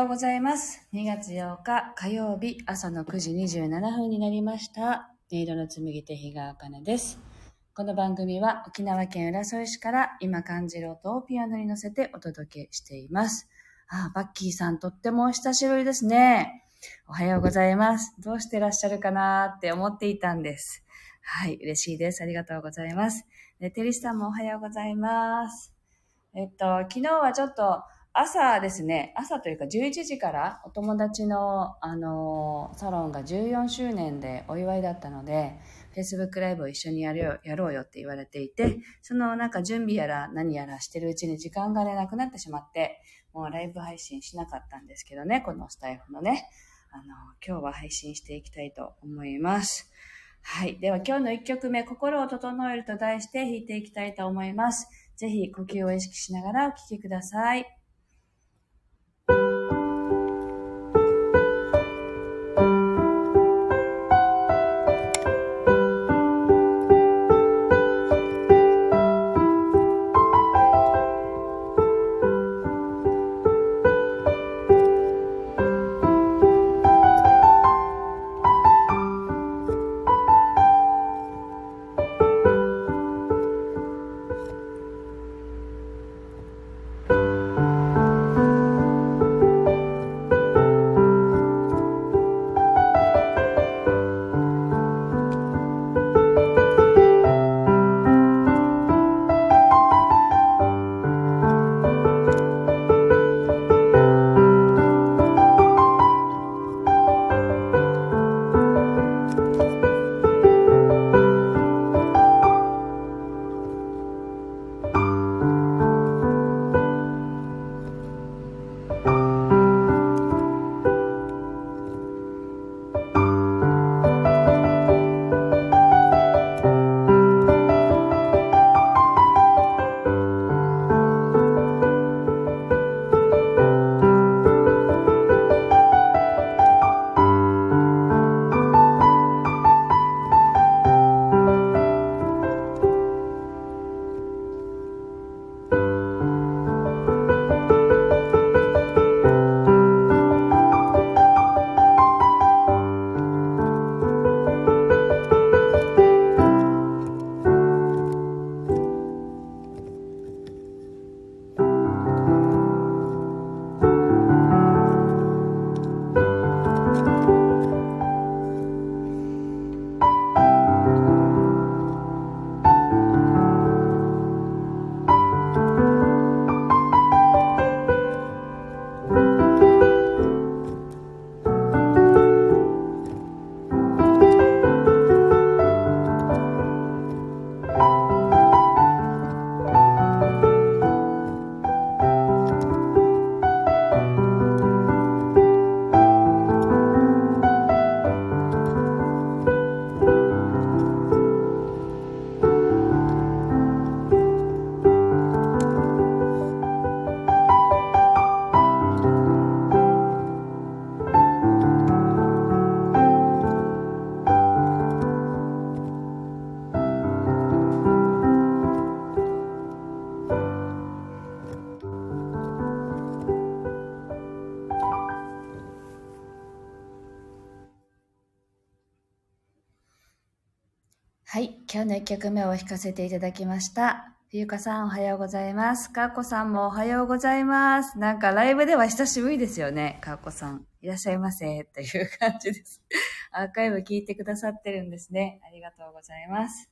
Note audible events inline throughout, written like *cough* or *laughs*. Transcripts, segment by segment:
ようございます。2月8日火曜日朝の9時27分になりました。音色の紡手日川茜です。この番組は沖縄県浦添市から今感じる音をピアノに乗せてお届けしています。あ、バッキーさんとってもお久しぶりですね。おはようございます。どうしてらっしゃるかなって思っていたんです。はい、嬉しいです。ありがとうございます。テリスさんもおはようございます。えっと、昨日はちょっと朝ですね、朝というか11時からお友達の、あのサロンが14周年でお祝いだったので、Facebook ライブを一緒にやるよやろうよって言われていて、そのなんか準備やら何やらしてるうちに時間がね、なくなってしまって、もうライブ配信しなかったんですけどね、このスタイフのね、あの、今日は配信していきたいと思います。はい。では今日の1曲目、心を整えると題して弾いていきたいと思います。ぜひ呼吸を意識しながらお聴きください。今日の1曲目を弾かせていただきました。ゆうかさんおはようございます。かっこさんもおはようございます。なんかライブでは久しぶりですよね。かっこさん。いらっしゃいませ。という感じです。アーカイブ聞いてくださってるんですね。ありがとうございます。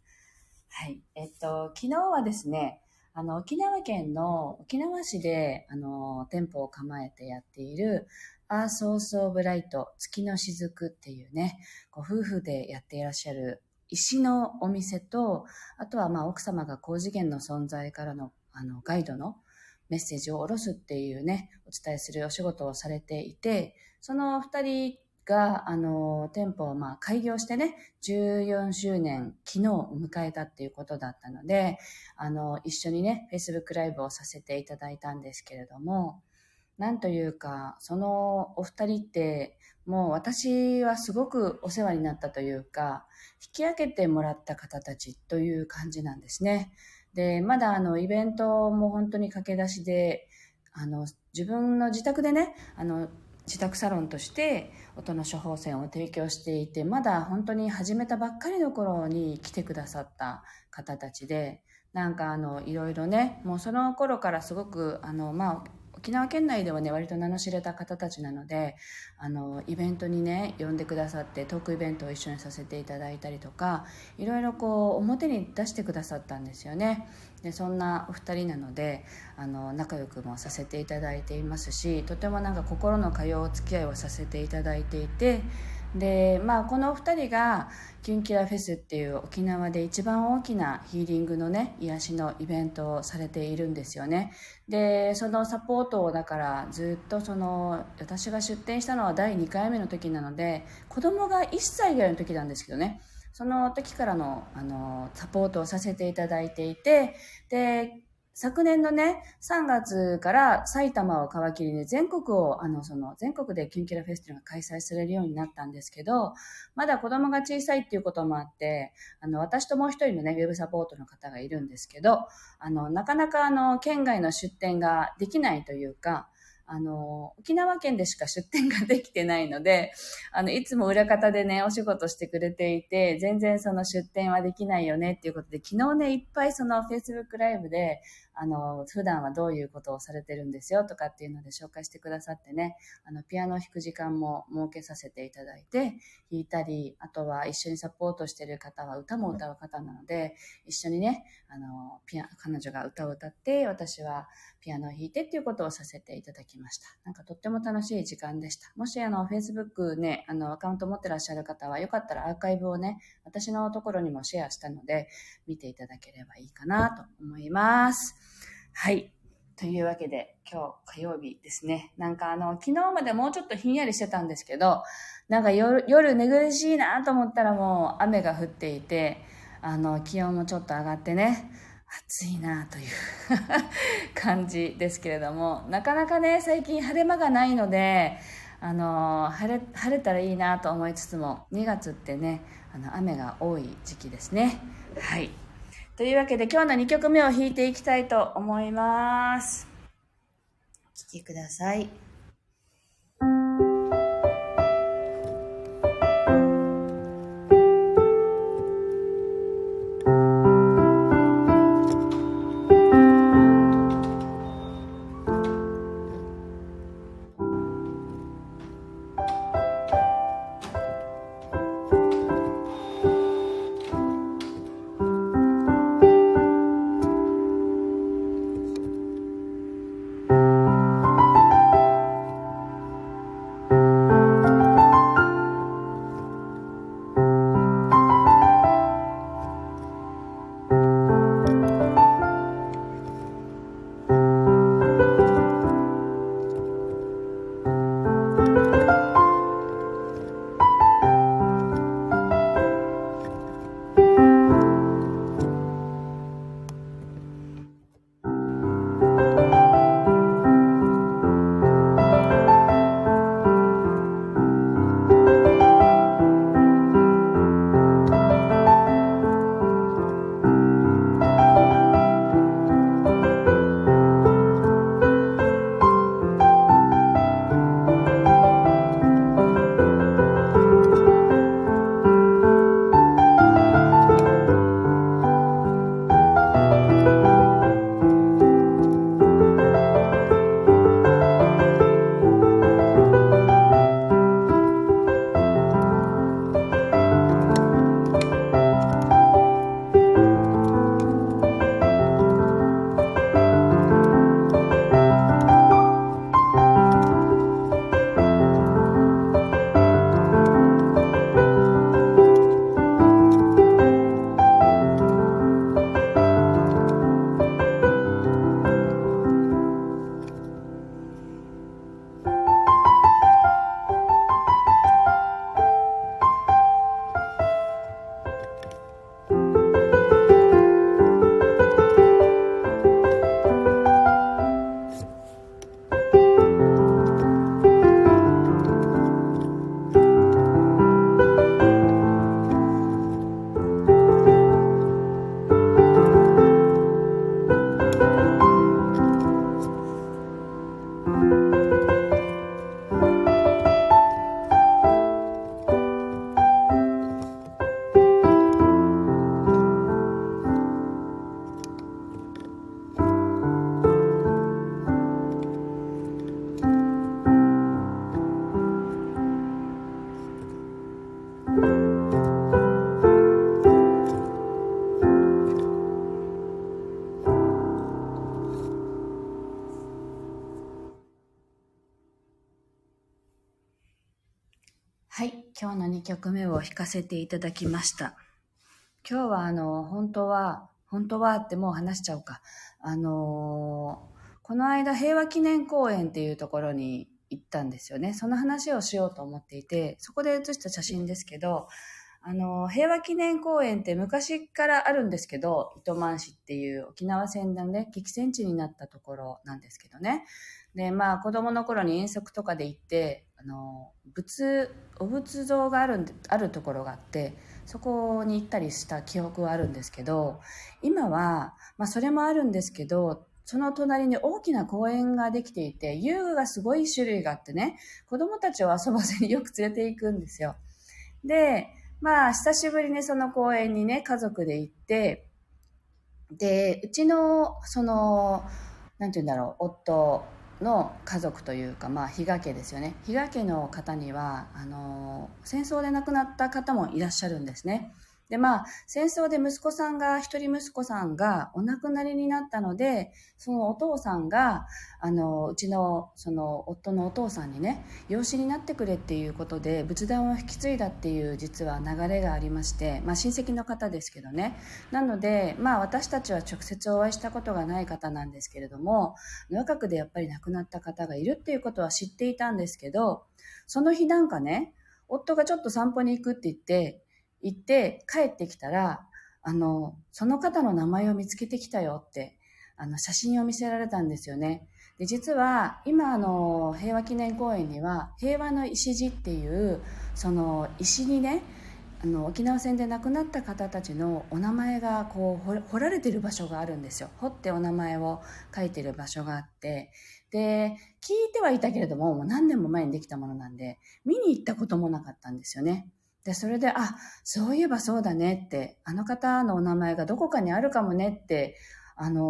はい。えっと、昨日はですね、あの、沖縄県の沖縄市で、あの、店舗を構えてやっている、アーソースオブライト、月の雫っていうね、ご夫婦でやっていらっしゃる石のお店と、あとはまあ奥様が高次元の存在からのあのガイドのメッセージを下ろすっていうね、お伝えするお仕事をされていて、その二人が、あの、店舗をまあ開業してね、14周年、昨日を迎えたっていうことだったので、あの、一緒にね、Facebook ライブをさせていただいたんですけれども、なんというか、そのお二人って、もう私はすごくお世話になったというか、引き上げてもらった方たちという感じなんですね。で、まだあのイベントも本当に駆け出しで、あの、自分の自宅でね、あの、自宅サロンとして音の処方箋を提供していて、まだ本当に始めたばっかりの頃に来てくださった方たちで、なんかあの、いろいろね、もうその頃からすごく、あの、まあ、沖縄県内ではね、割と名の知れた方たちなので、あの、イベントにね、呼んでくださって、トークイベントを一緒にさせていただいたりとか、いろいろこう、表に出してくださったんですよね。で、そんなお二人なので、あの、仲良くもさせていただいていますし、とてもなんか心の通うお付き合いをさせていただいていて、で、まあ、このお二人が、キュンキラフェスっていう沖縄で一番大きなヒーリングのね、癒しのイベントをされているんですよね。で、そのサポートをだからずっとその、私が出店したのは第2回目の時なので、子供が1歳ぐらいの時なんですけどね、その時からの、あの、サポートをさせていただいていて、で、昨年のね、3月から埼玉を皮切りに全国を、あの、その、全国でキュンキュラフェスティバルが開催されるようになったんですけど、まだ子供が小さいっていうこともあって、あの、私ともう一人のね、ウェブサポートの方がいるんですけど、あの、なかなかあの、県外の出店ができないというか、あの、沖縄県でしか出店ができてないので、*laughs* あの、いつも裏方でね、お仕事してくれていて、全然その出店はできないよねっていうことで、昨日ね、いっぱいその Facebook ライブで、あの、普段はどういうことをされてるんですよとかっていうので紹介してくださってね、あの、ピアノを弾く時間も設けさせていただいて、弾いたり、あとは一緒にサポートしてる方は歌も歌う方なので、一緒にね、あの、ピア、彼女が歌を歌って、私はピアノを弾いてっていうことをさせていただきました。なんかとっても楽しい時間でした。もしあの、Facebook ね、あの、アカウント持ってらっしゃる方は、よかったらアーカイブをね、私のところにもシェアしたので、見ていただければいいかなと思います。はい。というわけで、今日火曜日ですね。なんかあの、昨日までもうちょっとひんやりしてたんですけど、なんか夜、夜寝苦しいなと思ったらもう雨が降っていて、あの、気温もちょっと上がってね、暑いなという *laughs* 感じですけれども、なかなかね、最近晴れ間がないので、あの、晴れ、晴れたらいいなと思いつつも、2月ってね、あの、雨が多い時期ですね。はい。というわけで今日の2曲目を弾いていきたいと思います。お聴きください。はい。今日の2曲目を弾かせていただきました。今日はあの、本当は、本当はってもう話しちゃうか。あのー、この間平和記念公園っていうところに行ったんですよね。その話をしようと思っていて、そこで写した写真ですけど、あの、平和記念公園って昔からあるんですけど、糸満市っていう沖縄戦のね、激戦地になったところなんですけどね。で、まあ子供の頃に遠足とかで行って、あの、仏、お仏像がある、あるところがあって、そこに行ったりした記憶はあるんですけど、今は、まあそれもあるんですけど、その隣に大きな公園ができていて、遊具がすごい種類があってね、子供たちを遊ばせによく連れて行くんですよ。で、まあ、久しぶりにその公園にね、家族で行って、で、うちの、その、なんて言うんだろう、夫の家族というか、まあ、比嘉家ですよね。比嘉家の方には、あの、戦争で亡くなった方もいらっしゃるんですね。で、まあ、戦争で息子さんが、一人息子さんがお亡くなりになったので、そのお父さんが、あの、うちの、その、夫のお父さんにね、養子になってくれっていうことで、仏壇を引き継いだっていう、実は流れがありまして、まあ、親戚の方ですけどね。なので、まあ、私たちは直接お会いしたことがない方なんですけれども、若くでやっぱり亡くなった方がいるっていうことは知っていたんですけど、その日なんかね、夫がちょっと散歩に行くって言って、行って帰ってきたら、あの、その方の名前を見つけてきたよって、あの、写真を見せられたんですよね。で、実は、今、あの、平和記念公園には、平和の石地っていう、その、石にね、あの、沖縄戦で亡くなった方たちのお名前が、こう、掘られてる場所があるんですよ。掘ってお名前を書いてる場所があって、で、聞いてはいたけれども、もう何年も前にできたものなんで、見に行ったこともなかったんですよね。で、それで、あ、そういえばそうだねって、あの方のお名前がどこかにあるかもねって、あのー、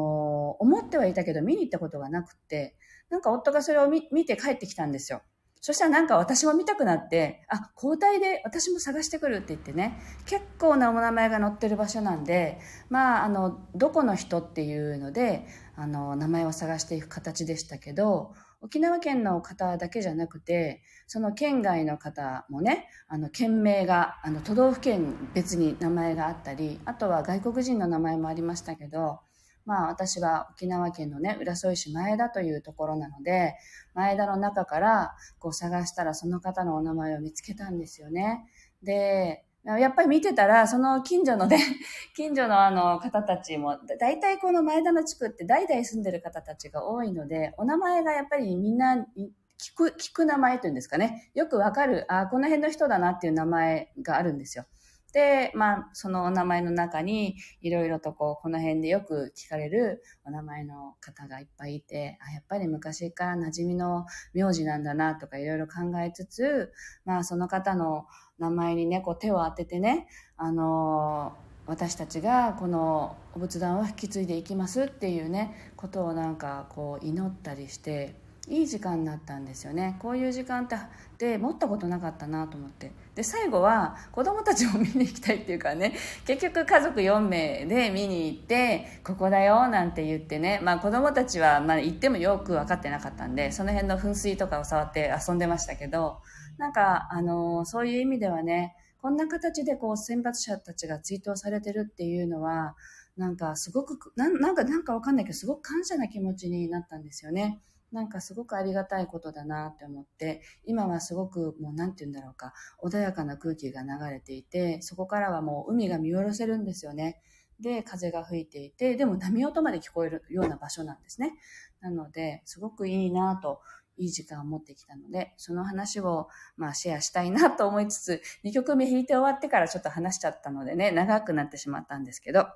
思ってはいたけど見に行ったことがなくって、なんか夫がそれを見て帰ってきたんですよ。そしたらなんか私も見たくなって、あ、交代で私も探してくるって言ってね、結構なお名前が載ってる場所なんで、まあ、あの、どこの人っていうので、あの、名前を探していく形でしたけど、沖縄県の方だけじゃなくて、その県外の方もね、あの、県名が、あの、都道府県別に名前があったり、あとは外国人の名前もありましたけど、まあ私は沖縄県のね、浦添市前田というところなので、前田の中からこう探したらその方のお名前を見つけたんですよね。で、やっぱり見てたら、その近所のね、*laughs* 近所のあの方たちも、大体この前田の地区って代々住んでる方たちが多いので、お名前がやっぱりみんな聞く、聞く名前というんですかね。よくわかる、あ、この辺の人だなっていう名前があるんですよ。で、まあ、そのお名前の中に、いろいろとこう、この辺でよく聞かれるお名前の方がいっぱいいて、あ、やっぱり昔から馴染みの名字なんだなとかいろいろ考えつつ、まあ、その方の名前にね、こう手を当ててね、あの私たちがこのお仏壇を引き継いでいきますっていうね、ことをなんかこう祈ったりして、いい時間になったんですよねこういう時間ってで持ったことなかったなと思ってで最後は子供たちも見に行きたいっていうかね結局家族4名で見に行ってここだよなんて言ってねまあ子供たちはまあ行ってもよく分かってなかったんでその辺の噴水とかを触って遊んでましたけどなんかあのそういう意味ではねこんな形でこう選抜者たちが追悼されてるっていうのはなんかすごくなんかなんかわかんないけどすごく感謝な気持ちになったんですよね。なんかすごくありがたいことだなって思って、今はすごくもう何て言うんだろうか、穏やかな空気が流れていて、そこからはもう海が見下ろせるんですよね。で、風が吹いていて、でも波音まで聞こえるような場所なんですね。なので、すごくいいなと、いい時間を持ってきたので、その話を、まあ、シェアしたいなと思いつつ、2曲目弾いて終わってからちょっと話しちゃったのでね、長くなってしまったんですけど、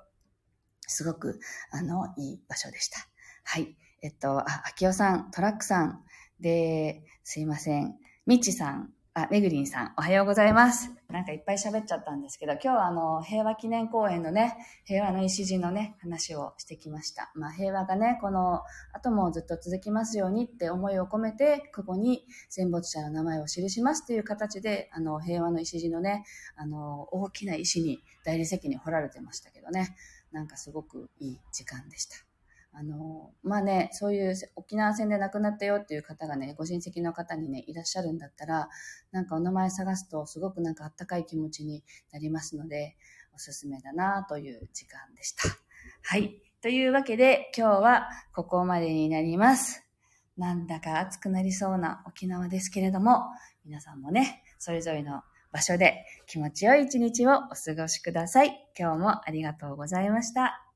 すごく、あの、いい場所でした。はい。えっと、あ、秋代さん、トラックさん、で、すいません、みちさん、あ、めぐりんさん、おはようございます。なんかいっぱい喋っちゃったんですけど、今日はあの、平和記念公園のね、平和の礎のね、話をしてきました。まあ、平和がね、この後もずっと続きますようにって思いを込めて、ここに戦没者の名前を記しますという形で、あの、平和の礎のね、あの、大きな石に大理石に掘られてましたけどね、なんかすごくいい時間でした。あの、まあね、そういう沖縄戦で亡くなったよっていう方がね、ご親戚の方にね、いらっしゃるんだったら、なんかお名前探すとすごくなんかあったかい気持ちになりますので、おすすめだなという時間でした。*laughs* はい。というわけで、今日はここまでになります。なんだか暑くなりそうな沖縄ですけれども、皆さんもね、それぞれの場所で気持ちよい一日をお過ごしください。今日もありがとうございました。